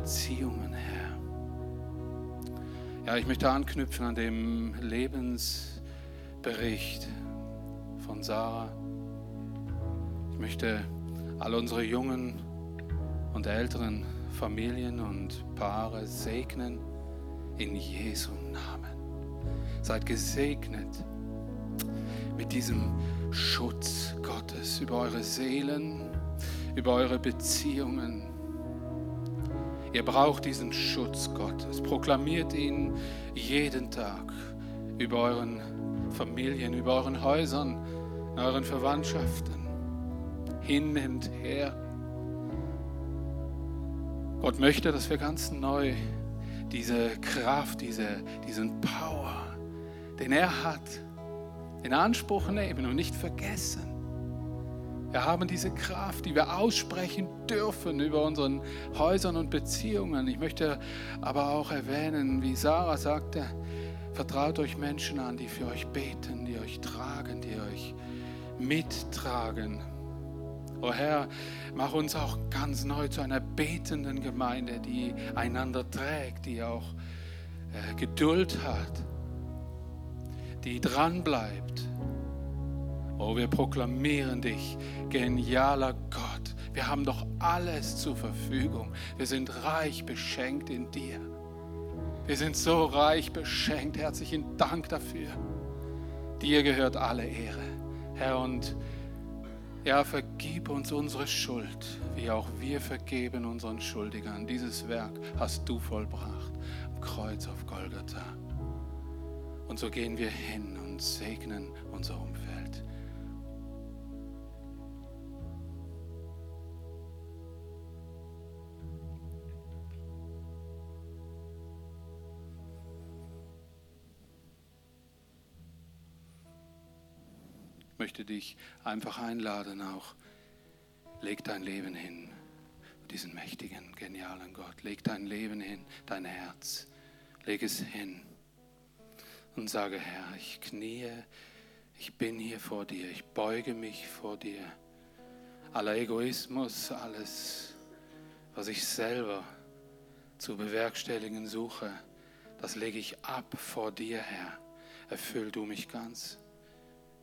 Beziehungen, Herr. Ja, ich möchte anknüpfen an dem Lebensbericht von Sarah. Ich möchte all unsere jungen und älteren Familien und Paare segnen in Jesu Namen. Seid gesegnet mit diesem Schutz Gottes über eure Seelen, über eure Beziehungen. Ihr braucht diesen Schutz Gottes. Proklamiert ihn jeden Tag über euren Familien, über euren Häusern, in euren Verwandtschaften. Hin und her. Gott möchte, dass wir ganz neu diese Kraft, diese, diesen Power, den er hat, in Anspruch nehmen und nicht vergessen. Wir haben diese Kraft, die wir aussprechen dürfen über unseren Häusern und Beziehungen. Ich möchte aber auch erwähnen, wie Sarah sagte, vertraut euch Menschen an, die für euch beten, die euch tragen, die euch mittragen. O Herr, mach uns auch ganz neu zu einer betenden Gemeinde, die einander trägt, die auch äh, Geduld hat, die dranbleibt. Oh, wir proklamieren dich, genialer Gott. Wir haben doch alles zur Verfügung. Wir sind reich beschenkt in dir. Wir sind so reich beschenkt. Herzlichen Dank dafür. Dir gehört alle Ehre, Herr. Und ja, vergib uns unsere Schuld, wie auch wir vergeben unseren Schuldigern. Dieses Werk hast du vollbracht am Kreuz auf Golgatha. Und so gehen wir hin und segnen unser Umfeld. Möchte dich einfach einladen, auch leg dein Leben hin, diesen mächtigen, genialen Gott. Leg dein Leben hin, dein Herz, leg es hin und sage, Herr, ich kniee, ich bin hier vor dir, ich beuge mich vor dir. Aller Egoismus, alles, was ich selber zu bewerkstelligen suche, das lege ich ab vor dir, Herr. Erfüll du mich ganz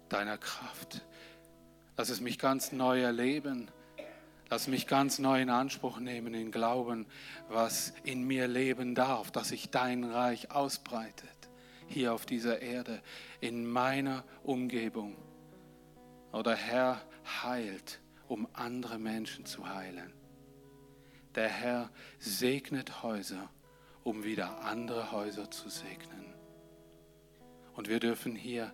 deiner Kraft. Lass es mich ganz neu erleben. Lass mich ganz neu in Anspruch nehmen, in Glauben, was in mir leben darf, dass sich dein Reich ausbreitet hier auf dieser Erde, in meiner Umgebung. Oder Herr heilt, um andere Menschen zu heilen. Der Herr segnet Häuser, um wieder andere Häuser zu segnen. Und wir dürfen hier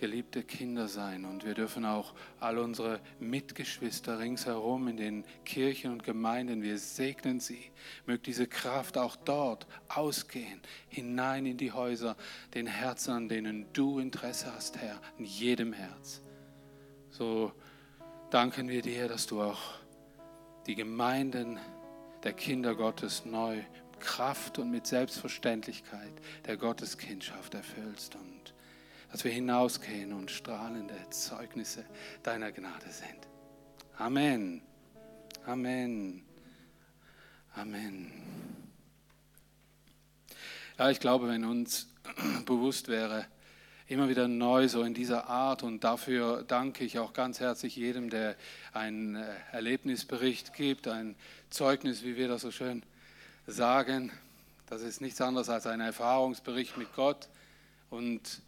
geliebte Kinder sein und wir dürfen auch all unsere Mitgeschwister ringsherum in den Kirchen und Gemeinden, wir segnen sie. Mögt diese Kraft auch dort ausgehen, hinein in die Häuser, den Herzen, an denen du Interesse hast, Herr, in jedem Herz. So danken wir dir, dass du auch die Gemeinden der Kinder Gottes neu Kraft und mit Selbstverständlichkeit der Gotteskindschaft erfüllst und dass wir hinausgehen und strahlende Zeugnisse deiner Gnade sind. Amen. Amen. Amen. Ja, ich glaube, wenn uns bewusst wäre, immer wieder neu so in dieser Art und dafür danke ich auch ganz herzlich jedem, der einen äh, Erlebnisbericht gibt, ein Zeugnis, wie wir das so schön sagen. Das ist nichts anderes als ein Erfahrungsbericht mit Gott und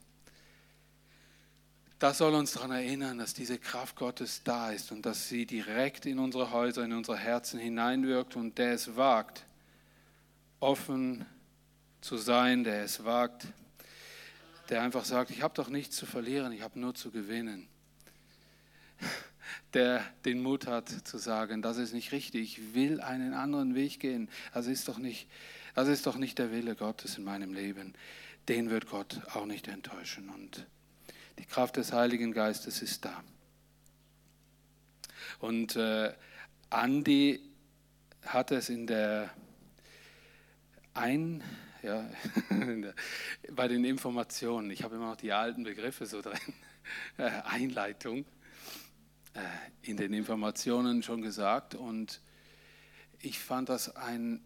das soll uns daran erinnern, dass diese Kraft Gottes da ist und dass sie direkt in unsere Häuser, in unsere Herzen hineinwirkt und der es wagt, offen zu sein, der es wagt, der einfach sagt, ich habe doch nichts zu verlieren, ich habe nur zu gewinnen. Der den Mut hat zu sagen, das ist nicht richtig, ich will einen anderen Weg gehen. Das ist doch nicht, das ist doch nicht der Wille Gottes in meinem Leben. Den wird Gott auch nicht enttäuschen. Und die Kraft des Heiligen Geistes ist da. Und äh, Andi hat es in der ein, ja, bei den Informationen, ich habe immer noch die alten Begriffe so drin, äh, Einleitung, äh, in den Informationen schon gesagt. Und ich fand das einen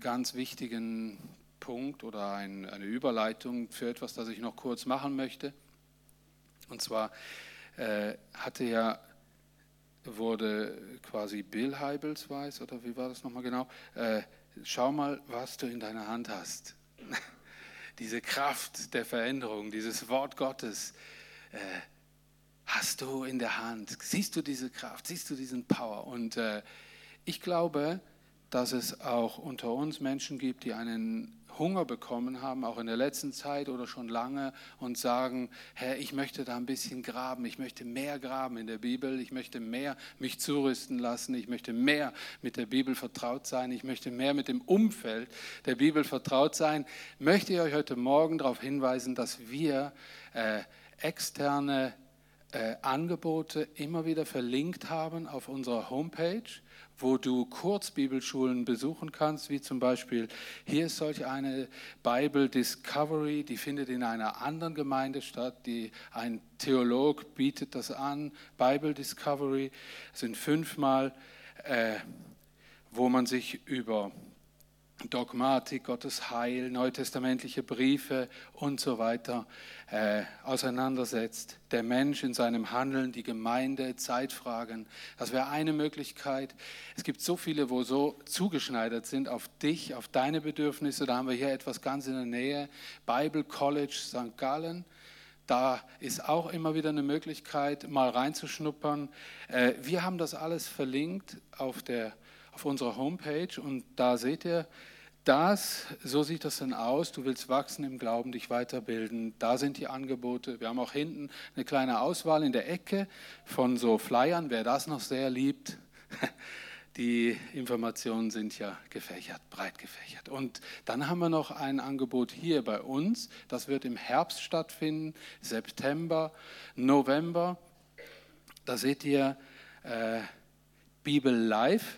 ganz wichtigen Punkt oder ein, eine Überleitung für etwas, das ich noch kurz machen möchte. Und zwar äh, hatte ja, wurde quasi Bill Heibels weiß, oder wie war das nochmal genau? Äh, schau mal, was du in deiner Hand hast. Diese Kraft der Veränderung, dieses Wort Gottes. Äh, hast du in der Hand? Siehst du diese Kraft? Siehst du diesen Power? Und äh, ich glaube, dass es auch unter uns Menschen gibt, die einen Hunger bekommen haben, auch in der letzten Zeit oder schon lange, und sagen, Herr, ich möchte da ein bisschen graben, ich möchte mehr graben in der Bibel, ich möchte mehr mich zurüsten lassen, ich möchte mehr mit der Bibel vertraut sein, ich möchte mehr mit dem Umfeld der Bibel vertraut sein, möchte ich euch heute Morgen darauf hinweisen, dass wir äh, externe äh, Angebote immer wieder verlinkt haben auf unserer Homepage, wo du Kurzbibelschulen besuchen kannst, wie zum Beispiel hier ist solch eine Bible Discovery, die findet in einer anderen Gemeinde statt, die ein Theolog bietet das an, Bible Discovery, sind fünfmal, äh, wo man sich über Dogmatik, Gottes Heil, neutestamentliche Briefe und so weiter äh, auseinandersetzt. Der Mensch in seinem Handeln, die Gemeinde, Zeitfragen. Das wäre eine Möglichkeit. Es gibt so viele, wo so zugeschneidert sind auf dich, auf deine Bedürfnisse. Da haben wir hier etwas ganz in der Nähe. Bible College St. Gallen. Da ist auch immer wieder eine Möglichkeit, mal reinzuschnuppern. Äh, wir haben das alles verlinkt auf der auf unserer Homepage und da seht ihr, das, so sieht das dann aus. Du willst wachsen im Glauben, dich weiterbilden. Da sind die Angebote. Wir haben auch hinten eine kleine Auswahl in der Ecke von so Flyern, wer das noch sehr liebt. Die Informationen sind ja gefächert, breit gefächert. Und dann haben wir noch ein Angebot hier bei uns. Das wird im Herbst stattfinden, September, November. Da seht ihr äh, Bibel Live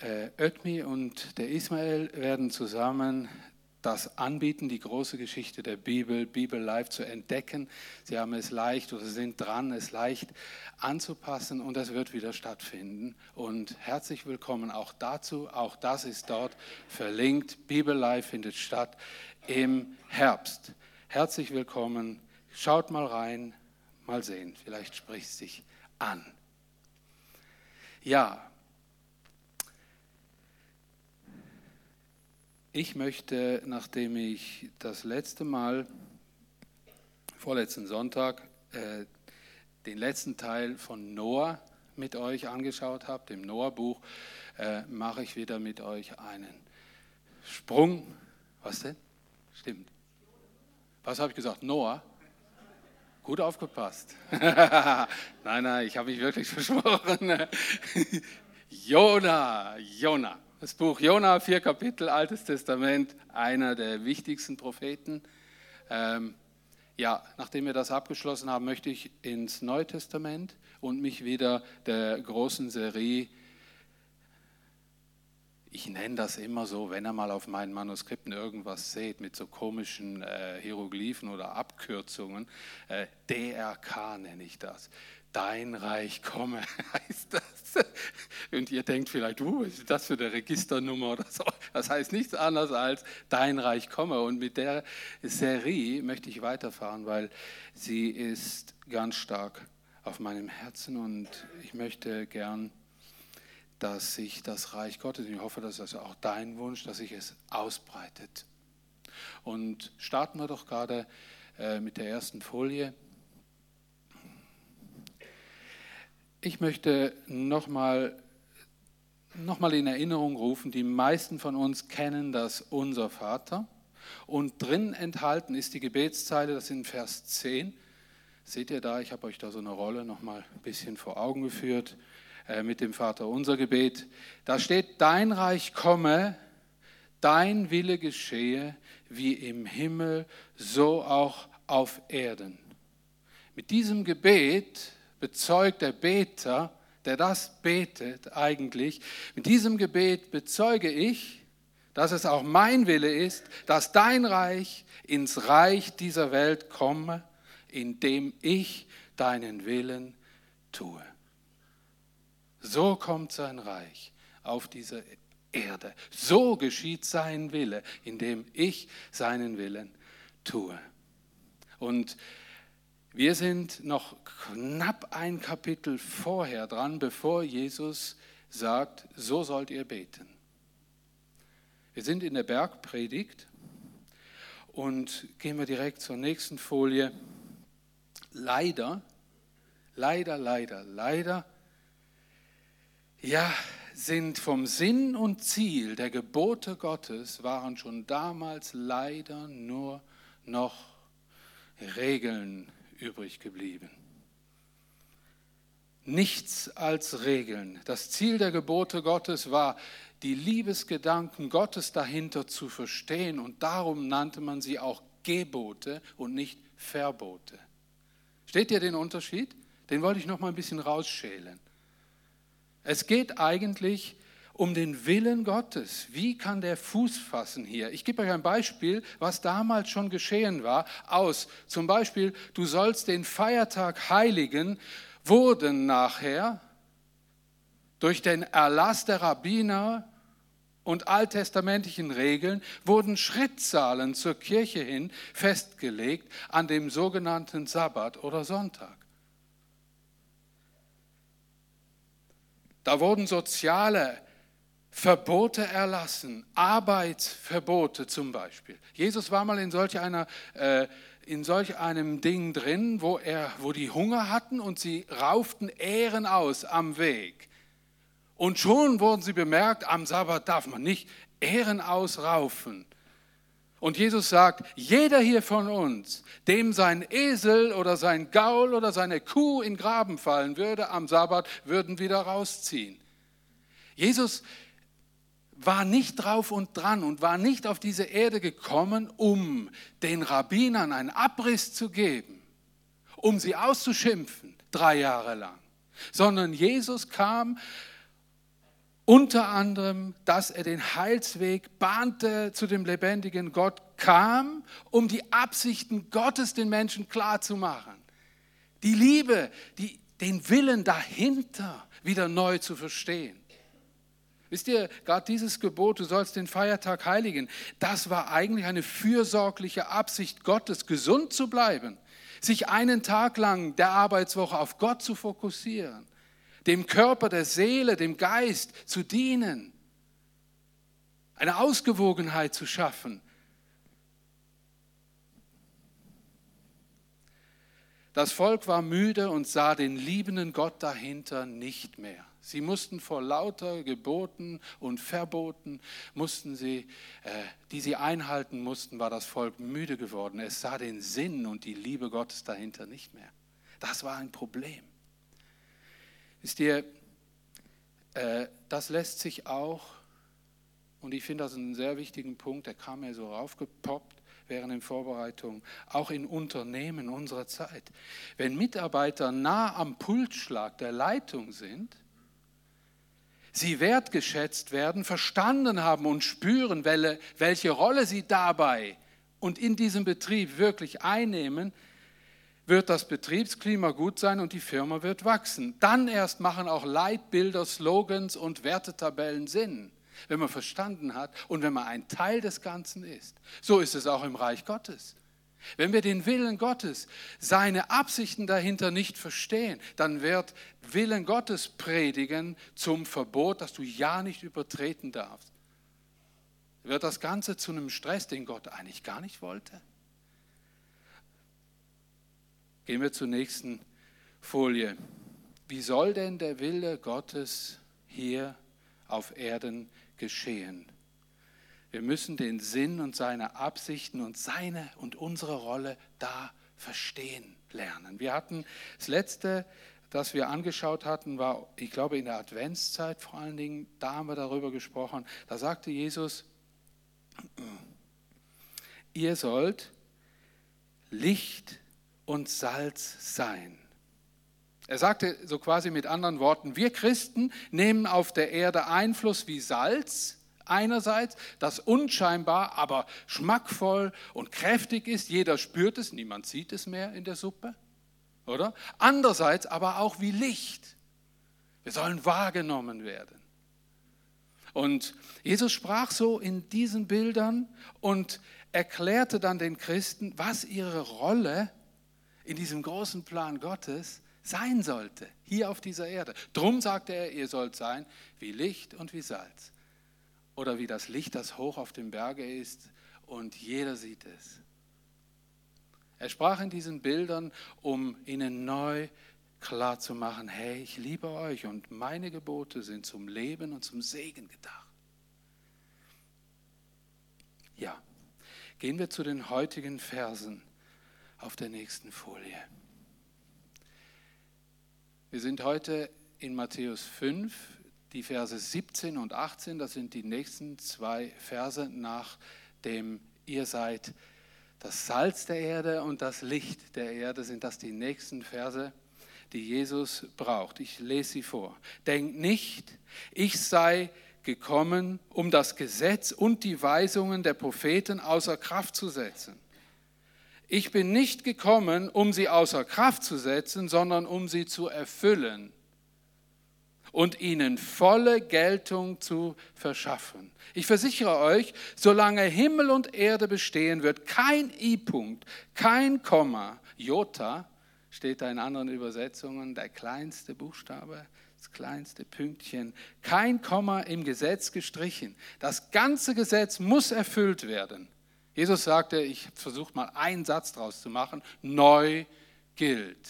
äh, Ötmi und der Ismael werden zusammen das anbieten, die große Geschichte der Bibel, Bibel live zu entdecken. Sie haben es leicht oder sind dran, es leicht anzupassen und es wird wieder stattfinden. Und herzlich willkommen auch dazu. Auch das ist dort verlinkt. Bibel live findet statt im Herbst. Herzlich willkommen. Schaut mal rein, mal sehen. Vielleicht spricht es sich an. Ja, Ich möchte, nachdem ich das letzte Mal, vorletzten Sonntag, äh, den letzten Teil von Noah mit euch angeschaut habe, dem Noah-Buch, äh, mache ich wieder mit euch einen Sprung. Was denn? Stimmt. Was habe ich gesagt? Noah? Gut aufgepasst. nein, nein, ich habe mich wirklich versprochen. Jona, Jona. Das Buch Jona, vier Kapitel, Altes Testament, einer der wichtigsten Propheten. Ähm, ja, nachdem wir das abgeschlossen haben, möchte ich ins Neue Testament und mich wieder der großen Serie, ich nenne das immer so, wenn ihr mal auf meinen Manuskripten irgendwas seht mit so komischen äh, Hieroglyphen oder Abkürzungen, äh, DRK nenne ich das dein Reich komme, heißt das. Und ihr denkt vielleicht, uh, was ist das für eine Registernummer oder so. Das heißt nichts anderes als dein Reich komme. Und mit der Serie möchte ich weiterfahren, weil sie ist ganz stark auf meinem Herzen und ich möchte gern, dass sich das Reich Gottes, ich hoffe, dass das auch dein Wunsch, dass sich es ausbreitet. Und starten wir doch gerade äh, mit der ersten Folie. Ich möchte nochmal noch mal in Erinnerung rufen, die meisten von uns kennen das Unser Vater. Und drin enthalten ist die Gebetszeile, das sind Vers 10. Seht ihr da, ich habe euch da so eine Rolle nochmal ein bisschen vor Augen geführt äh, mit dem Vater unser Gebet. Da steht, dein Reich komme, dein Wille geschehe, wie im Himmel, so auch auf Erden. Mit diesem Gebet bezeugt der Beter, der das betet eigentlich, mit diesem Gebet bezeuge ich, dass es auch mein Wille ist, dass dein Reich ins Reich dieser Welt komme, indem ich deinen Willen tue. So kommt sein Reich auf dieser Erde. So geschieht sein Wille, indem ich seinen Willen tue. Und wir sind noch knapp ein Kapitel vorher dran, bevor Jesus sagt, so sollt ihr beten. Wir sind in der Bergpredigt und gehen wir direkt zur nächsten Folie. Leider, leider, leider, leider, ja, sind vom Sinn und Ziel der Gebote Gottes waren schon damals leider nur noch Regeln übrig geblieben. Nichts als Regeln. Das Ziel der Gebote Gottes war, die Liebesgedanken Gottes dahinter zu verstehen und darum nannte man sie auch Gebote und nicht Verbote. Steht ihr den Unterschied? Den wollte ich noch mal ein bisschen rausschälen. Es geht eigentlich um den Willen Gottes. Wie kann der Fuß fassen hier? Ich gebe euch ein Beispiel, was damals schon geschehen war, aus. Zum Beispiel, du sollst den Feiertag heiligen, wurden nachher durch den Erlass der Rabbiner und alttestamentlichen Regeln wurden Schrittzahlen zur Kirche hin festgelegt an dem sogenannten Sabbat oder Sonntag. Da wurden soziale Verbote erlassen, Arbeitsverbote zum Beispiel. Jesus war mal in solch, einer, äh, in solch einem Ding drin, wo, er, wo die Hunger hatten und sie rauften Ähren aus am Weg. Und schon wurden sie bemerkt, am Sabbat darf man nicht Ähren ausraufen. Und Jesus sagt, jeder hier von uns, dem sein Esel oder sein Gaul oder seine Kuh in Graben fallen würde am Sabbat, würden wieder rausziehen. Jesus war nicht drauf und dran und war nicht auf diese Erde gekommen, um den Rabbinern einen Abriss zu geben, um sie auszuschimpfen, drei Jahre lang, sondern Jesus kam unter anderem, dass er den Heilsweg bahnte zu dem lebendigen Gott, kam, um die Absichten Gottes den Menschen klarzumachen. Die Liebe, die, den Willen dahinter wieder neu zu verstehen. Wisst ihr, gerade dieses Gebot, du sollst den Feiertag heiligen, das war eigentlich eine fürsorgliche Absicht Gottes, gesund zu bleiben, sich einen Tag lang der Arbeitswoche auf Gott zu fokussieren, dem Körper, der Seele, dem Geist zu dienen, eine Ausgewogenheit zu schaffen. Das Volk war müde und sah den liebenden Gott dahinter nicht mehr. Sie mussten vor lauter Geboten und Verboten, mussten sie, äh, die sie einhalten mussten, war das Volk müde geworden. Es sah den Sinn und die Liebe Gottes dahinter nicht mehr. Das war ein Problem. Wisst ihr, äh, das lässt sich auch, und ich finde das einen sehr wichtigen Punkt, der kam mir so raufgepoppt, während der Vorbereitung, auch in Unternehmen unserer Zeit. Wenn Mitarbeiter nah am Pulsschlag der Leitung sind, sie wertgeschätzt werden, verstanden haben und spüren, welche Rolle sie dabei und in diesem Betrieb wirklich einnehmen, wird das Betriebsklima gut sein und die Firma wird wachsen. Dann erst machen auch Leitbilder, Slogans und Wertetabellen Sinn, wenn man verstanden hat und wenn man ein Teil des Ganzen ist. So ist es auch im Reich Gottes. Wenn wir den Willen Gottes, seine Absichten dahinter nicht verstehen, dann wird Willen Gottes predigen zum Verbot, dass du ja nicht übertreten darfst. Wird das Ganze zu einem Stress, den Gott eigentlich gar nicht wollte? Gehen wir zur nächsten Folie. Wie soll denn der Wille Gottes hier auf Erden geschehen? Wir müssen den Sinn und seine Absichten und seine und unsere Rolle da verstehen lernen. Wir hatten das letzte, das wir angeschaut hatten, war, ich glaube, in der Adventszeit vor allen Dingen, da haben wir darüber gesprochen. Da sagte Jesus, ihr sollt Licht und Salz sein. Er sagte so quasi mit anderen Worten, wir Christen nehmen auf der Erde Einfluss wie Salz einerseits, das unscheinbar, aber schmackvoll und kräftig ist. Jeder spürt es, niemand sieht es mehr in der Suppe, oder? Andererseits aber auch wie Licht. Wir sollen wahrgenommen werden. Und Jesus sprach so in diesen Bildern und erklärte dann den Christen, was ihre Rolle in diesem großen Plan Gottes sein sollte, hier auf dieser Erde. Drum sagte er, ihr sollt sein wie Licht und wie Salz. Oder wie das Licht, das hoch auf dem Berge ist und jeder sieht es. Er sprach in diesen Bildern, um ihnen neu klar zu machen, hey, ich liebe euch und meine Gebote sind zum Leben und zum Segen gedacht. Ja, gehen wir zu den heutigen Versen auf der nächsten Folie. Wir sind heute in Matthäus 5, die Verse 17 und 18, das sind die nächsten zwei Verse nach dem ihr seid das Salz der Erde und das Licht der Erde, sind das die nächsten Verse die Jesus braucht. Ich lese sie vor. Denkt nicht, ich sei gekommen, um das Gesetz und die Weisungen der Propheten außer Kraft zu setzen. Ich bin nicht gekommen, um sie außer Kraft zu setzen, sondern um sie zu erfüllen und ihnen volle Geltung zu verschaffen. Ich versichere euch, solange Himmel und Erde bestehen, wird kein I-Punkt, kein Komma, Jota, steht da in anderen Übersetzungen, der kleinste Buchstabe, das kleinste Pünktchen, kein Komma im Gesetz gestrichen. Das ganze Gesetz muss erfüllt werden. Jesus sagte, ich versuche mal einen Satz draus zu machen, neu gilt.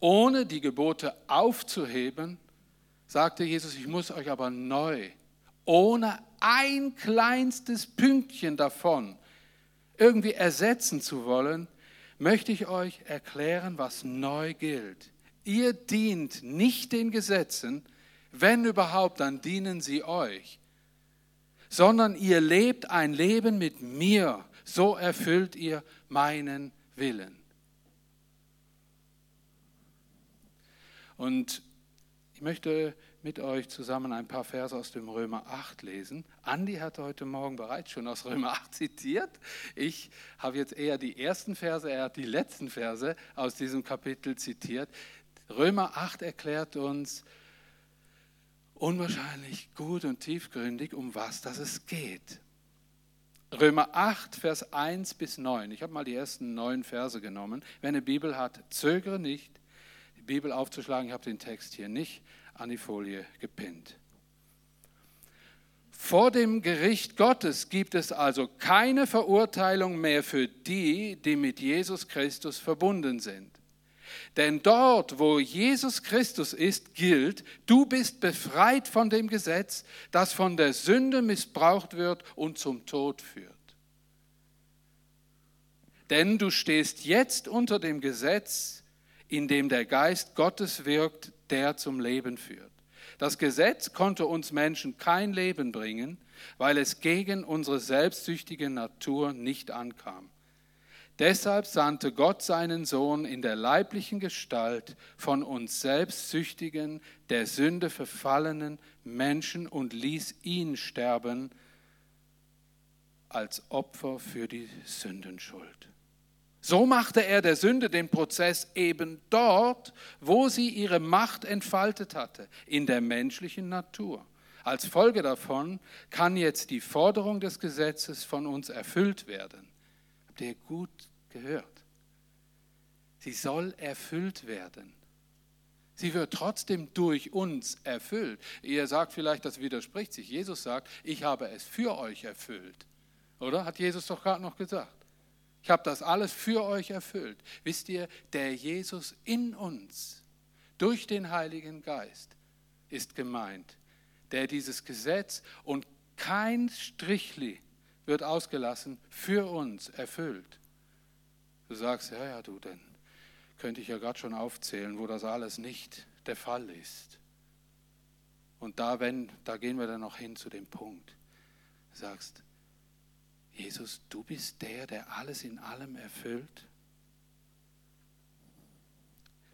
Ohne die Gebote aufzuheben, sagte Jesus, ich muss euch aber neu, ohne ein kleinstes Pünktchen davon irgendwie ersetzen zu wollen, möchte ich euch erklären, was neu gilt. Ihr dient nicht den Gesetzen, wenn überhaupt, dann dienen sie euch, sondern ihr lebt ein Leben mit mir, so erfüllt ihr meinen Willen. Und ich möchte mit euch zusammen ein paar Verse aus dem Römer 8 lesen. Andi hat heute Morgen bereits schon aus Römer 8 zitiert. Ich habe jetzt eher die ersten Verse, er hat die letzten Verse aus diesem Kapitel zitiert. Römer 8 erklärt uns unwahrscheinlich gut und tiefgründig, um was das es geht. Römer 8, Vers 1 bis 9. Ich habe mal die ersten neun Verse genommen. Wer eine Bibel hat, zögere nicht, die Bibel aufzuschlagen. Ich habe den Text hier nicht an die Folie gepinnt. Vor dem Gericht Gottes gibt es also keine Verurteilung mehr für die, die mit Jesus Christus verbunden sind. Denn dort, wo Jesus Christus ist, gilt, du bist befreit von dem Gesetz, das von der Sünde missbraucht wird und zum Tod führt. Denn du stehst jetzt unter dem Gesetz, in dem der Geist Gottes wirkt, der zum Leben führt. Das Gesetz konnte uns Menschen kein Leben bringen, weil es gegen unsere selbstsüchtige Natur nicht ankam. Deshalb sandte Gott seinen Sohn in der leiblichen Gestalt von uns selbstsüchtigen, der Sünde verfallenen Menschen und ließ ihn sterben als Opfer für die Sündenschuld. So machte er der Sünde den Prozess eben dort, wo sie ihre Macht entfaltet hatte, in der menschlichen Natur. Als Folge davon kann jetzt die Forderung des Gesetzes von uns erfüllt werden. Habt ihr gut gehört? Sie soll erfüllt werden. Sie wird trotzdem durch uns erfüllt. Ihr sagt vielleicht, das widerspricht sich. Jesus sagt, ich habe es für euch erfüllt. Oder? Hat Jesus doch gerade noch gesagt. Ich habe das alles für euch erfüllt. Wisst ihr, der Jesus in uns durch den Heiligen Geist ist gemeint, der dieses Gesetz und kein Strichli wird ausgelassen für uns erfüllt. Du sagst, ja, ja, du, dann könnte ich ja gerade schon aufzählen, wo das alles nicht der Fall ist. Und da, wenn, da gehen wir dann noch hin zu dem Punkt. Du sagst, Jesus, du bist der, der alles in allem erfüllt.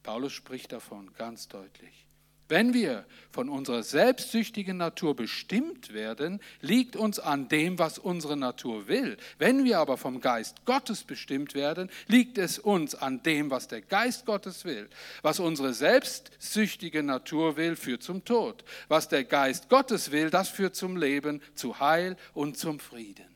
Paulus spricht davon ganz deutlich. Wenn wir von unserer selbstsüchtigen Natur bestimmt werden, liegt uns an dem, was unsere Natur will. Wenn wir aber vom Geist Gottes bestimmt werden, liegt es uns an dem, was der Geist Gottes will. Was unsere selbstsüchtige Natur will, führt zum Tod. Was der Geist Gottes will, das führt zum Leben, zu Heil und zum Frieden.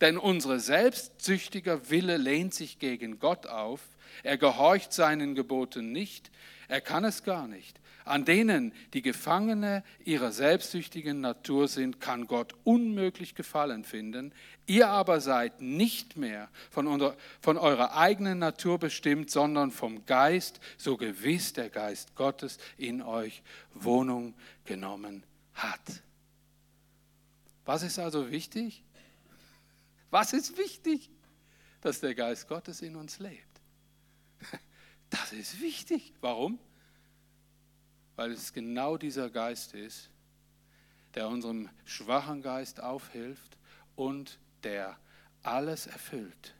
Denn unsere selbstsüchtiger Wille lehnt sich gegen Gott auf. Er gehorcht seinen Geboten nicht er kann es gar nicht. An denen, die Gefangene ihrer selbstsüchtigen Natur sind, kann Gott unmöglich Gefallen finden. Ihr aber seid nicht mehr von, von eurer eigenen Natur bestimmt, sondern vom Geist, so gewiss der Geist Gottes in euch Wohnung genommen hat. Was ist also wichtig? Was ist wichtig? Dass der Geist Gottes in uns lebt. Das ist wichtig. Warum? Weil es genau dieser Geist ist, der unserem schwachen Geist aufhilft und der alles erfüllt.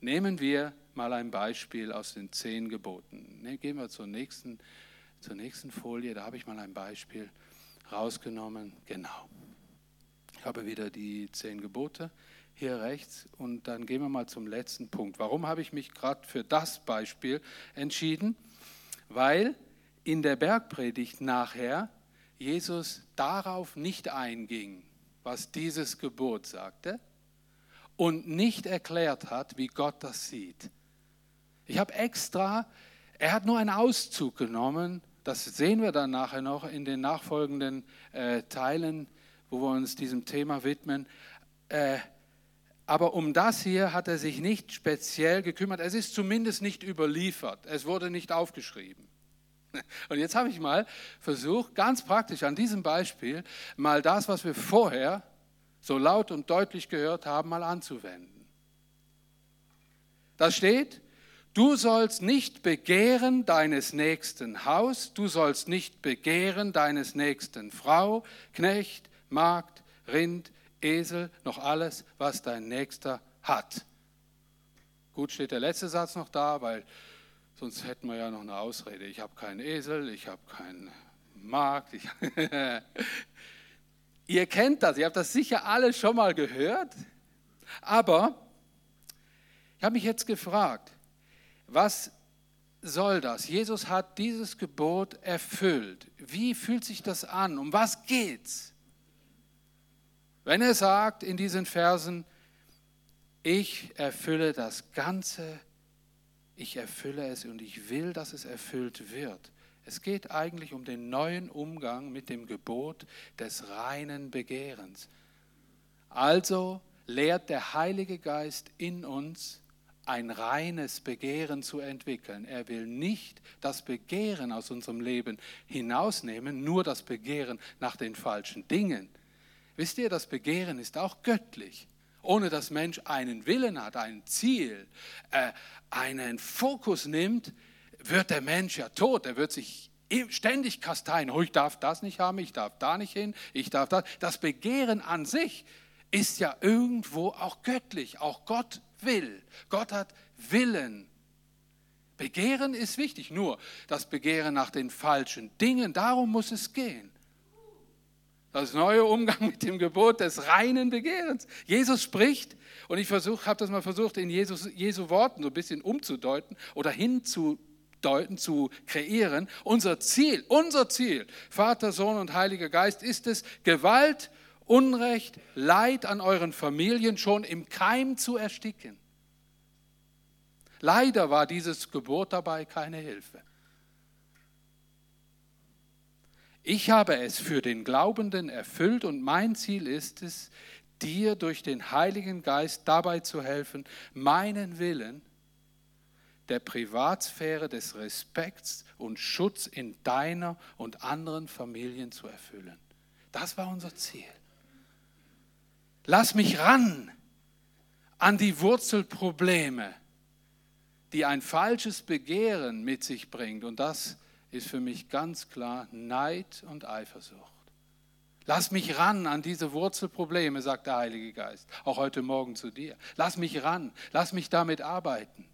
Nehmen wir mal ein Beispiel aus den zehn Geboten. Ne, gehen wir zur nächsten, zur nächsten Folie, da habe ich mal ein Beispiel rausgenommen. Genau. Ich habe wieder die zehn Gebote hier rechts und dann gehen wir mal zum letzten Punkt. Warum habe ich mich gerade für das Beispiel entschieden? Weil in der Bergpredigt nachher Jesus darauf nicht einging, was dieses Gebot sagte und nicht erklärt hat, wie Gott das sieht. Ich habe extra, er hat nur einen Auszug genommen, das sehen wir dann nachher noch in den nachfolgenden äh, Teilen, wo wir uns diesem Thema widmen. Äh, aber um das hier hat er sich nicht speziell gekümmert. Es ist zumindest nicht überliefert. Es wurde nicht aufgeschrieben. Und jetzt habe ich mal versucht, ganz praktisch an diesem Beispiel, mal das, was wir vorher so laut und deutlich gehört haben, mal anzuwenden. Da steht, du sollst nicht begehren deines nächsten Haus, du sollst nicht begehren deines nächsten Frau, Knecht, Magd, Rind, Esel, noch alles, was dein Nächster hat. Gut steht der letzte Satz noch da, weil sonst hätten wir ja noch eine Ausrede. Ich habe keinen Esel, ich habe keinen. Ich ihr kennt das, ihr habt das sicher alle schon mal gehört. Aber ich habe mich jetzt gefragt, was soll das? Jesus hat dieses Gebot erfüllt. Wie fühlt sich das an? Um was geht's? Wenn er sagt in diesen Versen, ich erfülle das Ganze, ich erfülle es und ich will, dass es erfüllt wird. Es geht eigentlich um den neuen Umgang mit dem Gebot des reinen Begehrens. Also lehrt der Heilige Geist in uns, ein reines Begehren zu entwickeln. Er will nicht das Begehren aus unserem Leben hinausnehmen, nur das Begehren nach den falschen Dingen. Wisst ihr, das Begehren ist auch göttlich. Ohne dass Mensch einen Willen hat, ein Ziel, äh, einen Fokus nimmt, wird der Mensch ja tot. Er wird sich ständig kasteien. Oh, ich darf das nicht haben, ich darf da nicht hin, ich darf das. Das Begehren an sich ist ja irgendwo auch göttlich. Auch Gott will. Gott hat Willen. Begehren ist wichtig, nur das Begehren nach den falschen Dingen, darum muss es gehen. Das neue Umgang mit dem Gebot des reinen Begehrens. Jesus spricht, und ich habe das mal versucht, in Jesus, Jesu Worten so ein bisschen umzudeuten oder hinzudeuten, zu kreieren. Unser Ziel, unser Ziel, Vater, Sohn und Heiliger Geist, ist es, Gewalt, Unrecht, Leid an euren Familien schon im Keim zu ersticken. Leider war dieses Gebot dabei keine Hilfe. Ich habe es für den Glaubenden erfüllt und mein Ziel ist es, dir durch den Heiligen Geist dabei zu helfen, meinen Willen der Privatsphäre des Respekts und Schutz in deiner und anderen Familien zu erfüllen. Das war unser Ziel. Lass mich ran an die Wurzelprobleme, die ein falsches Begehren mit sich bringt. Und das ist für mich ganz klar Neid und Eifersucht. Lass mich ran an diese Wurzelprobleme, sagt der Heilige Geist, auch heute Morgen zu dir. Lass mich ran, lass mich damit arbeiten.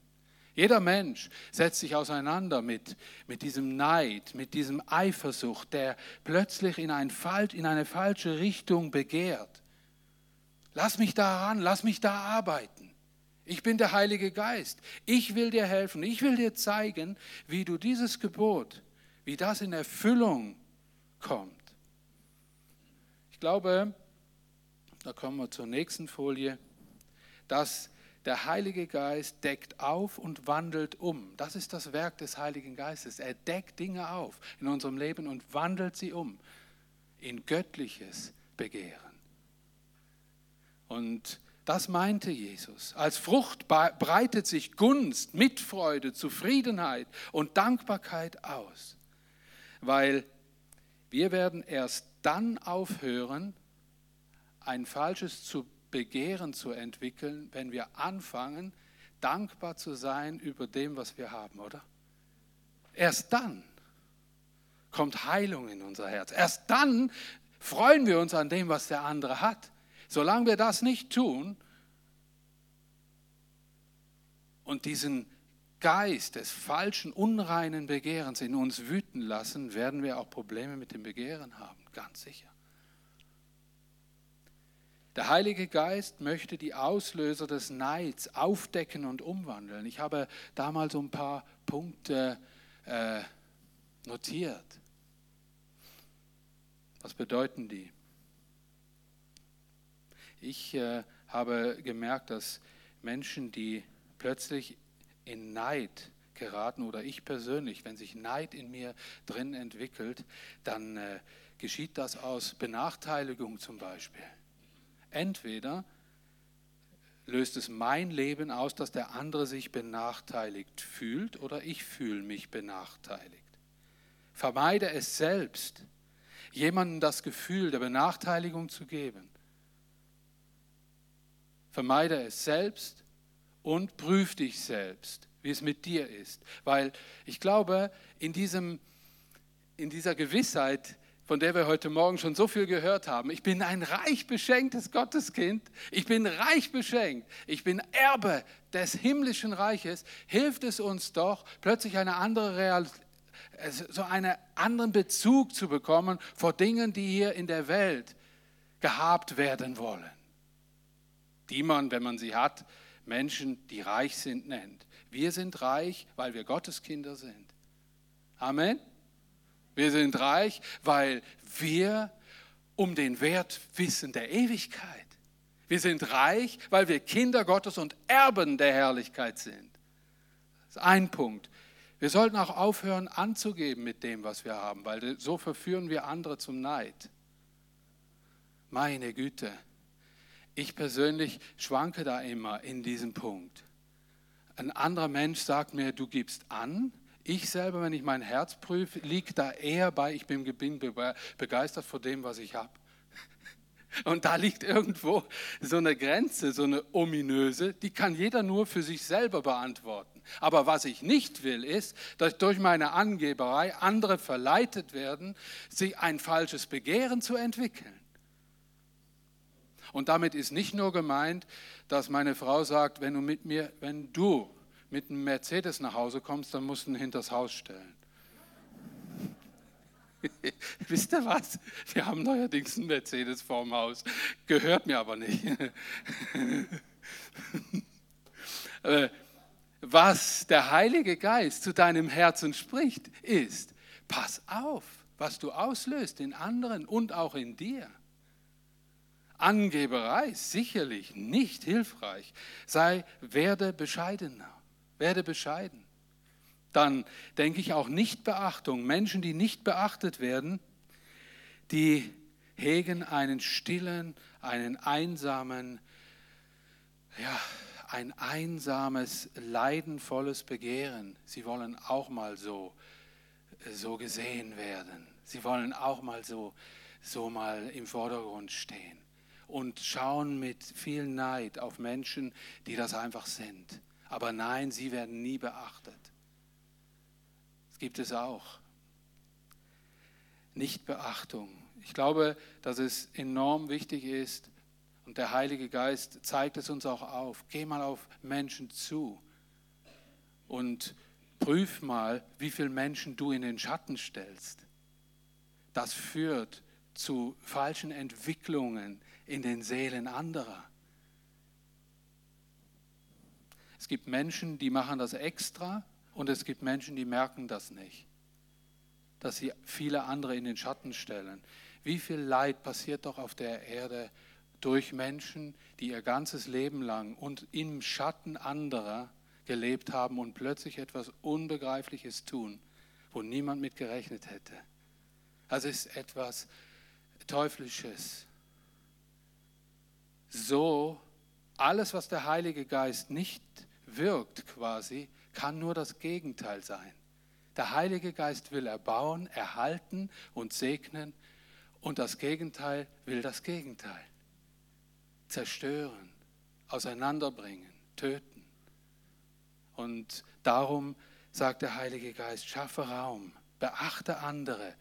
Jeder Mensch setzt sich auseinander mit, mit diesem Neid, mit diesem Eifersucht, der plötzlich in, ein, in eine falsche Richtung begehrt. Lass mich daran, lass mich da arbeiten. Ich bin der Heilige Geist. Ich will dir helfen. Ich will dir zeigen, wie du dieses Gebot, wie das in Erfüllung kommt. Ich glaube, da kommen wir zur nächsten Folie, dass der Heilige Geist deckt auf und wandelt um. Das ist das Werk des Heiligen Geistes. Er deckt Dinge auf in unserem Leben und wandelt sie um in göttliches Begehren. Und das meinte Jesus. Als Frucht breitet sich Gunst, Mitfreude, Zufriedenheit und Dankbarkeit aus, weil wir werden erst dann aufhören, ein falsches zu Begehren zu entwickeln, wenn wir anfangen, dankbar zu sein über dem, was wir haben, oder? Erst dann kommt Heilung in unser Herz. Erst dann freuen wir uns an dem, was der andere hat. Solange wir das nicht tun und diesen Geist des falschen, unreinen Begehrens in uns wüten lassen, werden wir auch Probleme mit dem Begehren haben, ganz sicher. Der Heilige Geist möchte die Auslöser des Neids aufdecken und umwandeln. Ich habe damals ein paar Punkte äh, notiert. Was bedeuten die? Ich äh, habe gemerkt, dass Menschen, die plötzlich in Neid geraten oder ich persönlich, wenn sich Neid in mir drin entwickelt, dann äh, geschieht das aus Benachteiligung zum Beispiel. Entweder löst es mein Leben aus, dass der andere sich benachteiligt fühlt oder ich fühle mich benachteiligt. Vermeide es selbst, jemandem das Gefühl der Benachteiligung zu geben. Vermeide es selbst und prüf dich selbst, wie es mit dir ist. Weil ich glaube, in, diesem, in dieser Gewissheit von der wir heute Morgen schon so viel gehört haben. Ich bin ein reich beschenktes Gotteskind. Ich bin reich beschenkt. Ich bin Erbe des himmlischen Reiches. Hilft es uns doch, plötzlich eine andere Realität so einen anderen Bezug zu bekommen vor Dingen, die hier in der Welt gehabt werden wollen. Die man, wenn man sie hat, Menschen, die reich sind, nennt. Wir sind reich, weil wir Gotteskinder sind. Amen. Wir sind reich, weil wir um den Wert wissen der Ewigkeit. Wir sind reich, weil wir Kinder Gottes und Erben der Herrlichkeit sind. Das ist ein Punkt. Wir sollten auch aufhören anzugeben mit dem, was wir haben, weil so verführen wir andere zum Neid. Meine Güte, ich persönlich schwanke da immer in diesem Punkt. Ein anderer Mensch sagt mir, du gibst an, ich selber, wenn ich mein Herz prüfe, liegt da eher bei, ich bin, begeistert vor dem, was ich habe. Und da liegt irgendwo so eine Grenze, so eine ominöse, die kann jeder nur für sich selber beantworten. Aber was ich nicht will, ist, dass durch meine Angeberei andere verleitet werden, sich ein falsches Begehren zu entwickeln. Und damit ist nicht nur gemeint, dass meine Frau sagt, wenn du mit mir, wenn du mit einem Mercedes nach Hause kommst, dann musst du ihn hinters Haus stellen. Wisst ihr was? Wir haben neuerdings einen Mercedes vorm Haus. Gehört mir aber nicht. Äh, was der Heilige Geist zu deinem Herzen spricht, ist, pass auf, was du auslöst in anderen und auch in dir. Angeberei sicherlich nicht hilfreich. Sei, werde bescheidener. Werde bescheiden. Dann denke ich auch Nichtbeachtung. Menschen, die nicht beachtet werden, die hegen einen stillen, einen einsamen, ja, ein einsames, leidenvolles Begehren. Sie wollen auch mal so, so gesehen werden. Sie wollen auch mal so, so mal im Vordergrund stehen und schauen mit viel Neid auf Menschen, die das einfach sind. Aber nein, sie werden nie beachtet. Das gibt es auch. Nichtbeachtung. Ich glaube, dass es enorm wichtig ist, und der Heilige Geist zeigt es uns auch auf. Geh mal auf Menschen zu und prüf mal, wie viele Menschen du in den Schatten stellst. Das führt zu falschen Entwicklungen in den Seelen anderer. Es gibt Menschen, die machen das extra und es gibt Menschen, die merken das nicht, dass sie viele andere in den Schatten stellen. Wie viel Leid passiert doch auf der Erde durch Menschen, die ihr ganzes Leben lang und im Schatten anderer gelebt haben und plötzlich etwas Unbegreifliches tun, wo niemand mit gerechnet hätte. Das ist etwas Teuflisches. So, alles, was der Heilige Geist nicht wirkt quasi, kann nur das Gegenteil sein. Der Heilige Geist will erbauen, erhalten und segnen und das Gegenteil will das Gegenteil. Zerstören, auseinanderbringen, töten. Und darum sagt der Heilige Geist, schaffe Raum, beachte andere,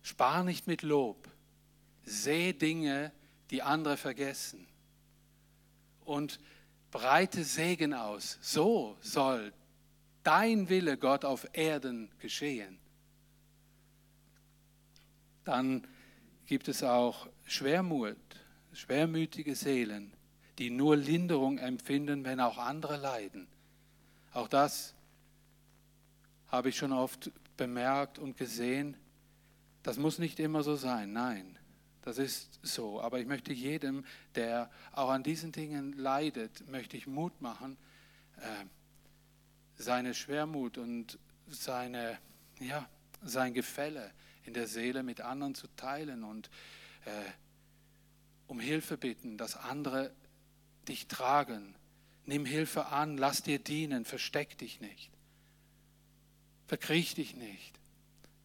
spar nicht mit Lob, sehe Dinge, die andere vergessen und breite Segen aus. So soll dein Wille, Gott, auf Erden geschehen. Dann gibt es auch Schwermut, schwermütige Seelen, die nur Linderung empfinden, wenn auch andere leiden. Auch das habe ich schon oft bemerkt und gesehen. Das muss nicht immer so sein, nein. Das ist so. Aber ich möchte jedem, der auch an diesen Dingen leidet, möchte ich Mut machen, äh, seine Schwermut und seine, ja, sein Gefälle in der Seele mit anderen zu teilen und äh, um Hilfe bitten, dass andere dich tragen. Nimm Hilfe an, lass dir dienen, versteck dich nicht. Verkriech dich nicht.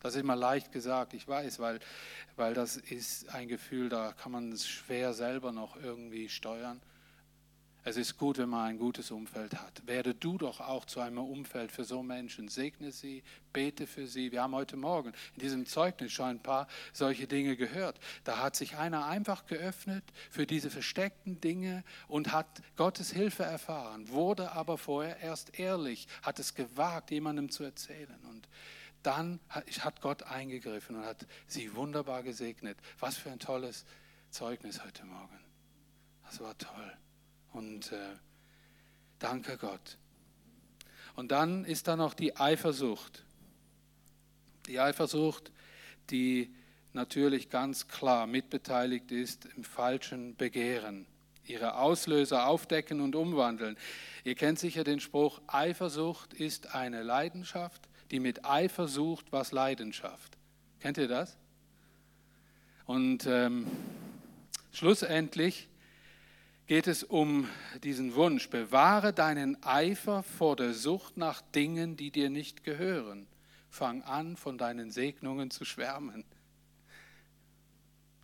Das ist immer leicht gesagt, ich weiß, weil, weil das ist ein Gefühl, da kann man es schwer selber noch irgendwie steuern. Es ist gut, wenn man ein gutes Umfeld hat. Werde du doch auch zu einem Umfeld für so Menschen. Segne sie, bete für sie. Wir haben heute Morgen in diesem Zeugnis schon ein paar solche Dinge gehört. Da hat sich einer einfach geöffnet für diese versteckten Dinge und hat Gottes Hilfe erfahren, wurde aber vorher erst ehrlich, hat es gewagt, jemandem zu erzählen. Und dann hat Gott eingegriffen und hat sie wunderbar gesegnet. Was für ein tolles Zeugnis heute Morgen. Das war toll. Und äh, danke Gott. Und dann ist da noch die Eifersucht. Die Eifersucht, die natürlich ganz klar mitbeteiligt ist im falschen Begehren. Ihre Auslöser aufdecken und umwandeln. Ihr kennt sicher den Spruch, Eifersucht ist eine Leidenschaft, die mit Eifer sucht, was Leidenschaft. Kennt ihr das? Und ähm, schlussendlich geht es um diesen Wunsch, bewahre deinen Eifer vor der Sucht nach Dingen, die dir nicht gehören. Fang an, von deinen Segnungen zu schwärmen.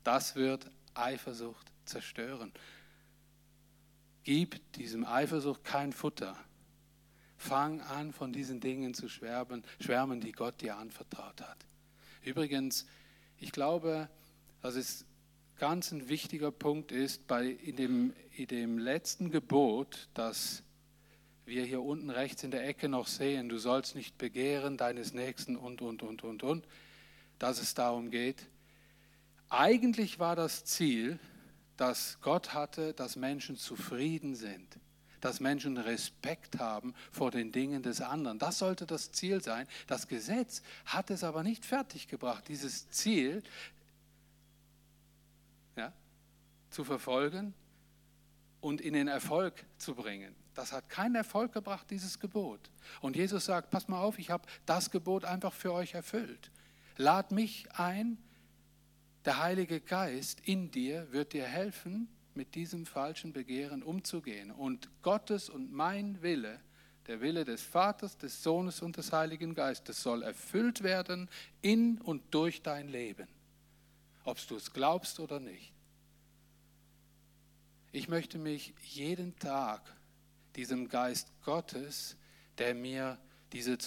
Das wird Eifersucht zerstören. Gib diesem Eifersucht kein Futter. Fang an, von diesen Dingen zu schwärmen, schwärmen, die Gott dir anvertraut hat. Übrigens, ich glaube, dass es ganz ein wichtiger Punkt ist, bei, in, dem, in dem letzten Gebot, das wir hier unten rechts in der Ecke noch sehen, du sollst nicht begehren deines Nächsten und, und, und, und, und, dass es darum geht. Eigentlich war das Ziel, dass Gott hatte, dass Menschen zufrieden sind dass Menschen Respekt haben vor den Dingen des anderen. Das sollte das Ziel sein. Das Gesetz hat es aber nicht fertiggebracht, dieses Ziel ja, zu verfolgen und in den Erfolg zu bringen. Das hat keinen Erfolg gebracht, dieses Gebot. Und Jesus sagt, pass mal auf, ich habe das Gebot einfach für euch erfüllt. Lad mich ein, der Heilige Geist in dir wird dir helfen, mit diesem falschen Begehren umzugehen. Und Gottes und mein Wille, der Wille des Vaters, des Sohnes und des Heiligen Geistes soll erfüllt werden in und durch dein Leben, ob du es glaubst oder nicht. Ich möchte mich jeden Tag diesem Geist Gottes, der mir diese,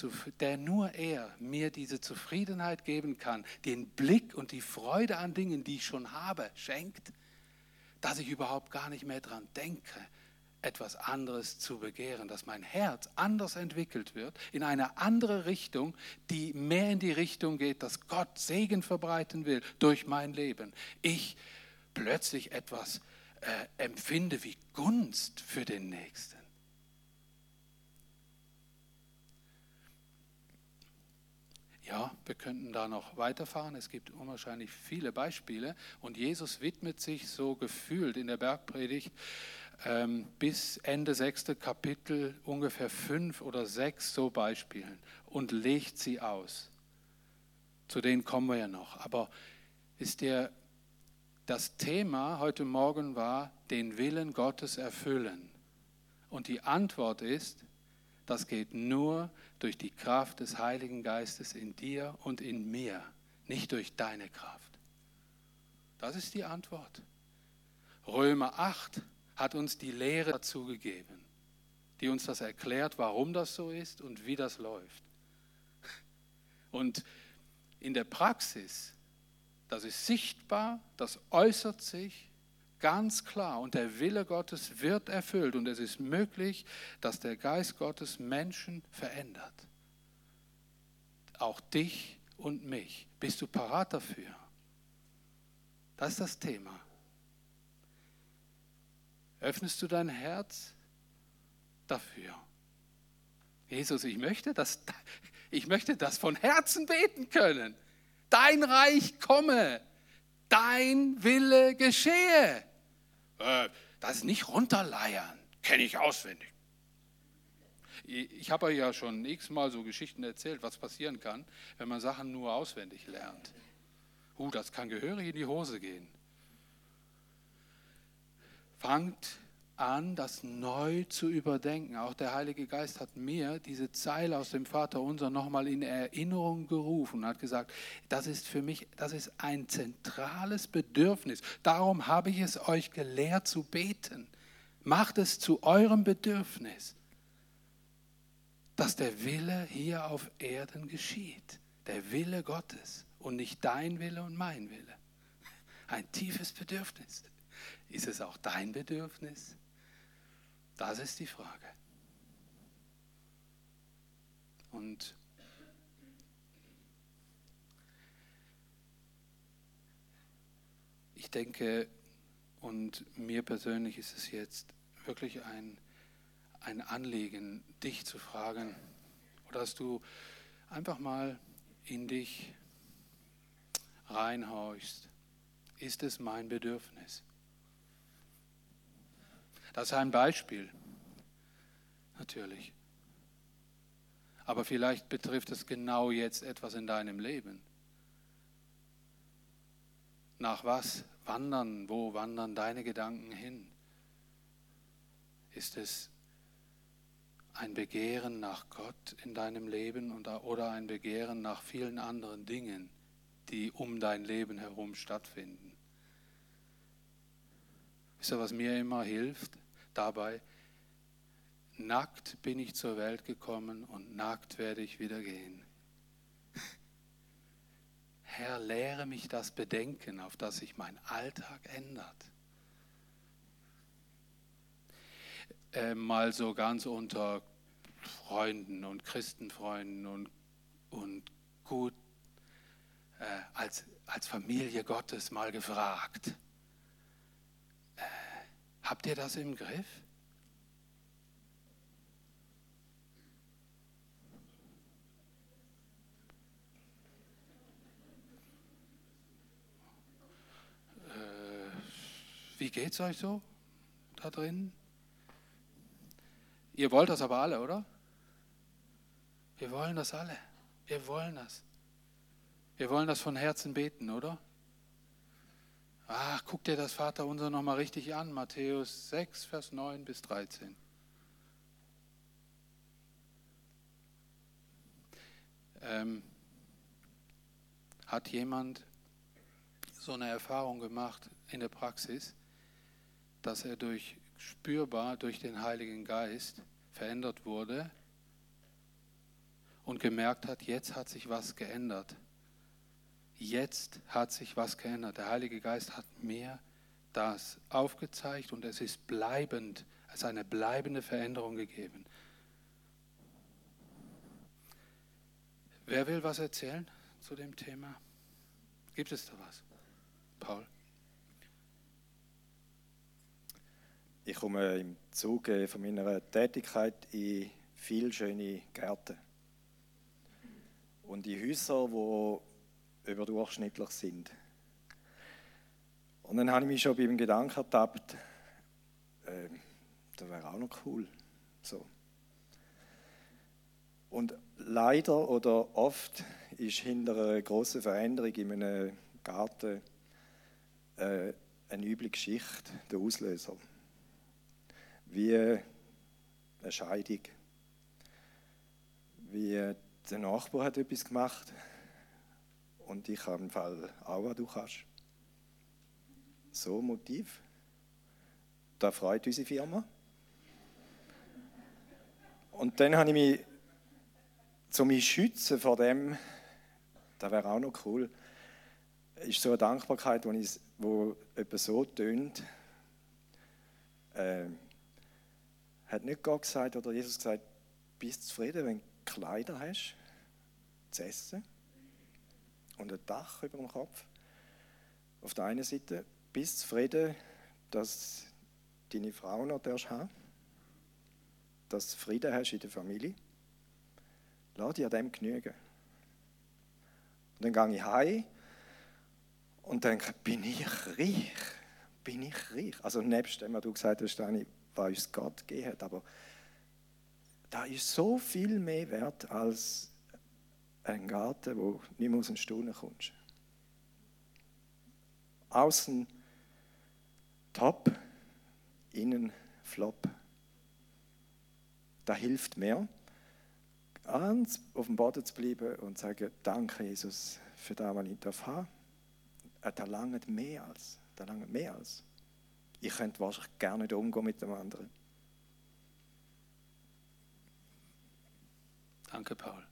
der nur er mir diese Zufriedenheit geben kann, den Blick und die Freude an Dingen, die ich schon habe, schenkt, dass ich überhaupt gar nicht mehr dran denke, etwas anderes zu begehren, dass mein Herz anders entwickelt wird, in eine andere Richtung, die mehr in die Richtung geht, dass Gott Segen verbreiten will durch mein Leben. Ich plötzlich etwas äh, empfinde wie Gunst für den Nächsten. Ja, wir könnten da noch weiterfahren. Es gibt unwahrscheinlich viele Beispiele. Und Jesus widmet sich so gefühlt in der Bergpredigt ähm, bis Ende sechste Kapitel ungefähr fünf oder sechs so Beispielen und legt sie aus. Zu denen kommen wir ja noch. Aber ist dir das Thema heute Morgen war, den Willen Gottes erfüllen. Und die Antwort ist, das geht nur durch die Kraft des Heiligen Geistes in dir und in mir, nicht durch deine Kraft. Das ist die Antwort. Römer 8 hat uns die Lehre dazu gegeben, die uns das erklärt, warum das so ist und wie das läuft. Und in der Praxis, das ist sichtbar, das äußert sich ganz klar und der Wille Gottes wird erfüllt und es ist möglich, dass der Geist Gottes Menschen verändert. Auch dich und mich. Bist du parat dafür? Das ist das Thema. Öffnest du dein Herz dafür? Jesus, ich möchte das, ich möchte das von Herzen beten können. Dein Reich komme, dein Wille geschehe. Äh, das ist nicht runterleiern, kenne ich auswendig. Ich habe euch ja schon x-mal so Geschichten erzählt, was passieren kann, wenn man Sachen nur auswendig lernt. Uh, das kann gehörig in die Hose gehen fangt an, das neu zu überdenken. Auch der Heilige Geist hat mir diese Zeile aus dem Vater unser nochmal in Erinnerung gerufen und hat gesagt, das ist für mich, das ist ein zentrales Bedürfnis. Darum habe ich es euch gelehrt zu beten. Macht es zu eurem Bedürfnis, dass der Wille hier auf Erden geschieht. Der Wille Gottes und nicht dein Wille und mein Wille. Ein tiefes Bedürfnis. Ist es auch dein Bedürfnis? Das ist die Frage. Und ich denke, und mir persönlich ist es jetzt wirklich ein, ein Anliegen, dich zu fragen, oder dass du einfach mal in dich reinhorchst. Ist es mein Bedürfnis? Das ist ein Beispiel, natürlich. Aber vielleicht betrifft es genau jetzt etwas in deinem Leben. Nach was wandern, wo wandern deine Gedanken hin? Ist es ein Begehren nach Gott in deinem Leben oder ein Begehren nach vielen anderen Dingen, die um dein Leben herum stattfinden? Wisst ihr, was mir immer hilft? dabei, nackt bin ich zur Welt gekommen und nackt werde ich wieder gehen. Herr, lehre mich das Bedenken, auf das sich mein Alltag ändert. Äh, mal so ganz unter Freunden und Christenfreunden und, und gut äh, als, als Familie Gottes mal gefragt. Habt ihr das im Griff? Äh, wie geht es euch so da drin? Ihr wollt das aber alle, oder? Wir wollen das alle. Wir wollen das. Wir wollen das von Herzen beten, oder? Ach, guck dir das Vater unser nochmal richtig an, Matthäus 6, Vers 9 bis 13. Ähm, hat jemand so eine Erfahrung gemacht in der Praxis, dass er durch spürbar durch den Heiligen Geist verändert wurde und gemerkt hat, jetzt hat sich was geändert jetzt hat sich was geändert. Der Heilige Geist hat mir das aufgezeigt und es ist bleibend Es hat eine bleibende Veränderung gegeben. Wer will was erzählen zu dem Thema? Gibt es da was? Paul? Ich komme im Zuge von meiner Tätigkeit in viele schöne Gärten und in Häuser, die überdurchschnittlich sind. Und dann habe ich mich schon beim Gedanken ertappt, äh, das wäre auch noch cool. So. Und leider oder oft ist hinter einer grossen Veränderung in einem Garten äh, eine üble Geschichte der Auslöser. Wie eine Scheidung. Wie der Nachbar hat etwas gemacht und ich habe im Fall auch, was du kannst. So Motiv. Da freut unsere Firma. Und dann habe ich mich, zu mich schützen vor dem, das wäre auch noch cool, ist so eine Dankbarkeit, wo, ich, wo etwas so tönt, äh, hat nicht Gott gesagt oder Jesus gesagt, bist zufrieden, wenn du Kleider hast, zu essen und ein Dach über dem Kopf. Auf der einen Seite, bist zufrieden, dass deine Frau noch haben dass du Frieden hast in der Familie. Lass an dem genügen. Und dann gehe ich heim und denke, bin ich reich? Bin ich reich? Also nebst dem, was du gesagt hast, was uns Gott gegeben hat, aber da ist so viel mehr wert als ein Garten, wo nicht mehr aus dem Stuhl kommst. Außen top, innen flop das hilft mir, ganz auf dem Boden zu bleiben und zu sagen, danke Jesus für das, was ich darf haben. Da langt mehr als, da langt mehr als. Ich könnte wahrscheinlich gerne nicht umgehen mit dem anderen. Danke, Paul.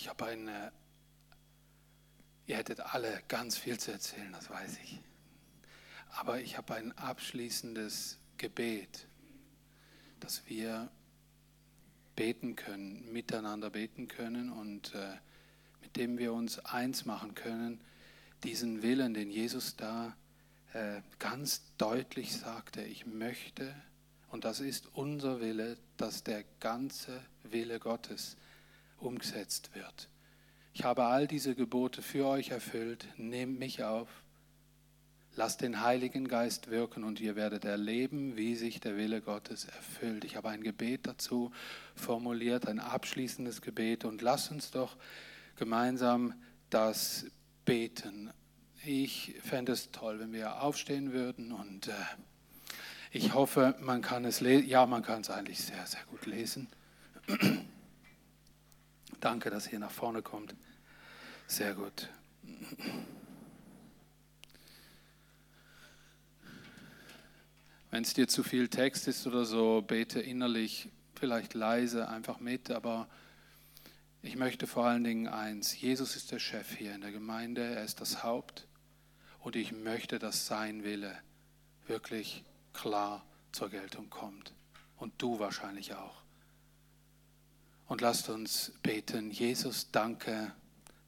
Ich habe eine, ihr hättet alle ganz viel zu erzählen, das weiß ich. Aber ich habe ein abschließendes Gebet, dass wir beten können, miteinander beten können und äh, mit dem wir uns eins machen können, diesen Willen, den Jesus da äh, ganz deutlich sagte, ich möchte, und das ist unser Wille, dass der ganze Wille Gottes umgesetzt wird. Ich habe all diese Gebote für euch erfüllt, nehmt mich auf, Lasst den Heiligen Geist wirken und ihr werdet erleben, wie sich der Wille Gottes erfüllt. Ich habe ein Gebet dazu formuliert, ein abschließendes Gebet und lasst uns doch gemeinsam das beten. Ich fände es toll, wenn wir aufstehen würden und äh, ich hoffe, man kann es lesen. Ja, man kann es eigentlich sehr, sehr gut lesen. Danke, dass ihr nach vorne kommt. Sehr gut. Wenn es dir zu viel Text ist oder so, bete innerlich vielleicht leise einfach mit, aber ich möchte vor allen Dingen eins, Jesus ist der Chef hier in der Gemeinde, er ist das Haupt und ich möchte, dass sein Wille wirklich klar zur Geltung kommt und du wahrscheinlich auch. Und lasst uns beten, Jesus, danke,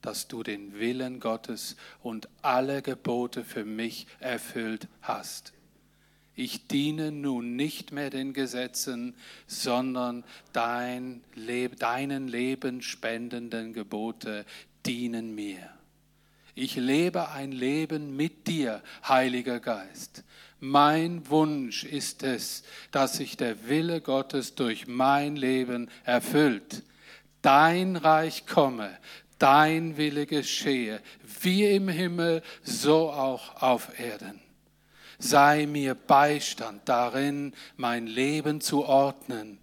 dass du den Willen Gottes und alle Gebote für mich erfüllt hast. Ich diene nun nicht mehr den Gesetzen, sondern dein Leb deinen lebenspendenden Gebote dienen mir. Ich lebe ein Leben mit dir, Heiliger Geist. Mein Wunsch ist es, dass sich der Wille Gottes durch mein Leben erfüllt. Dein Reich komme, dein Wille geschehe, wie im Himmel, so auch auf Erden sei mir Beistand darin, mein Leben zu ordnen.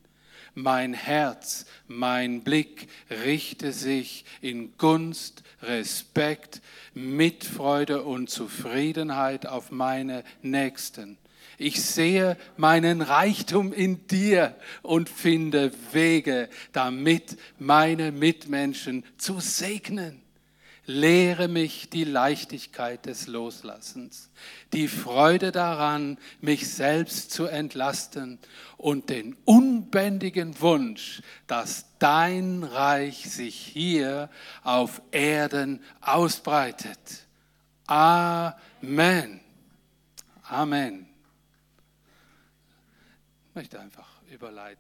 Mein Herz, mein Blick richte sich in Gunst, Respekt, Mitfreude und Zufriedenheit auf meine Nächsten. Ich sehe meinen Reichtum in dir und finde Wege, damit meine Mitmenschen zu segnen. Lehre mich die Leichtigkeit des Loslassens, die Freude daran, mich selbst zu entlasten und den unbändigen Wunsch, dass dein Reich sich hier auf Erden ausbreitet. Amen. Amen. Ich möchte einfach überleiten.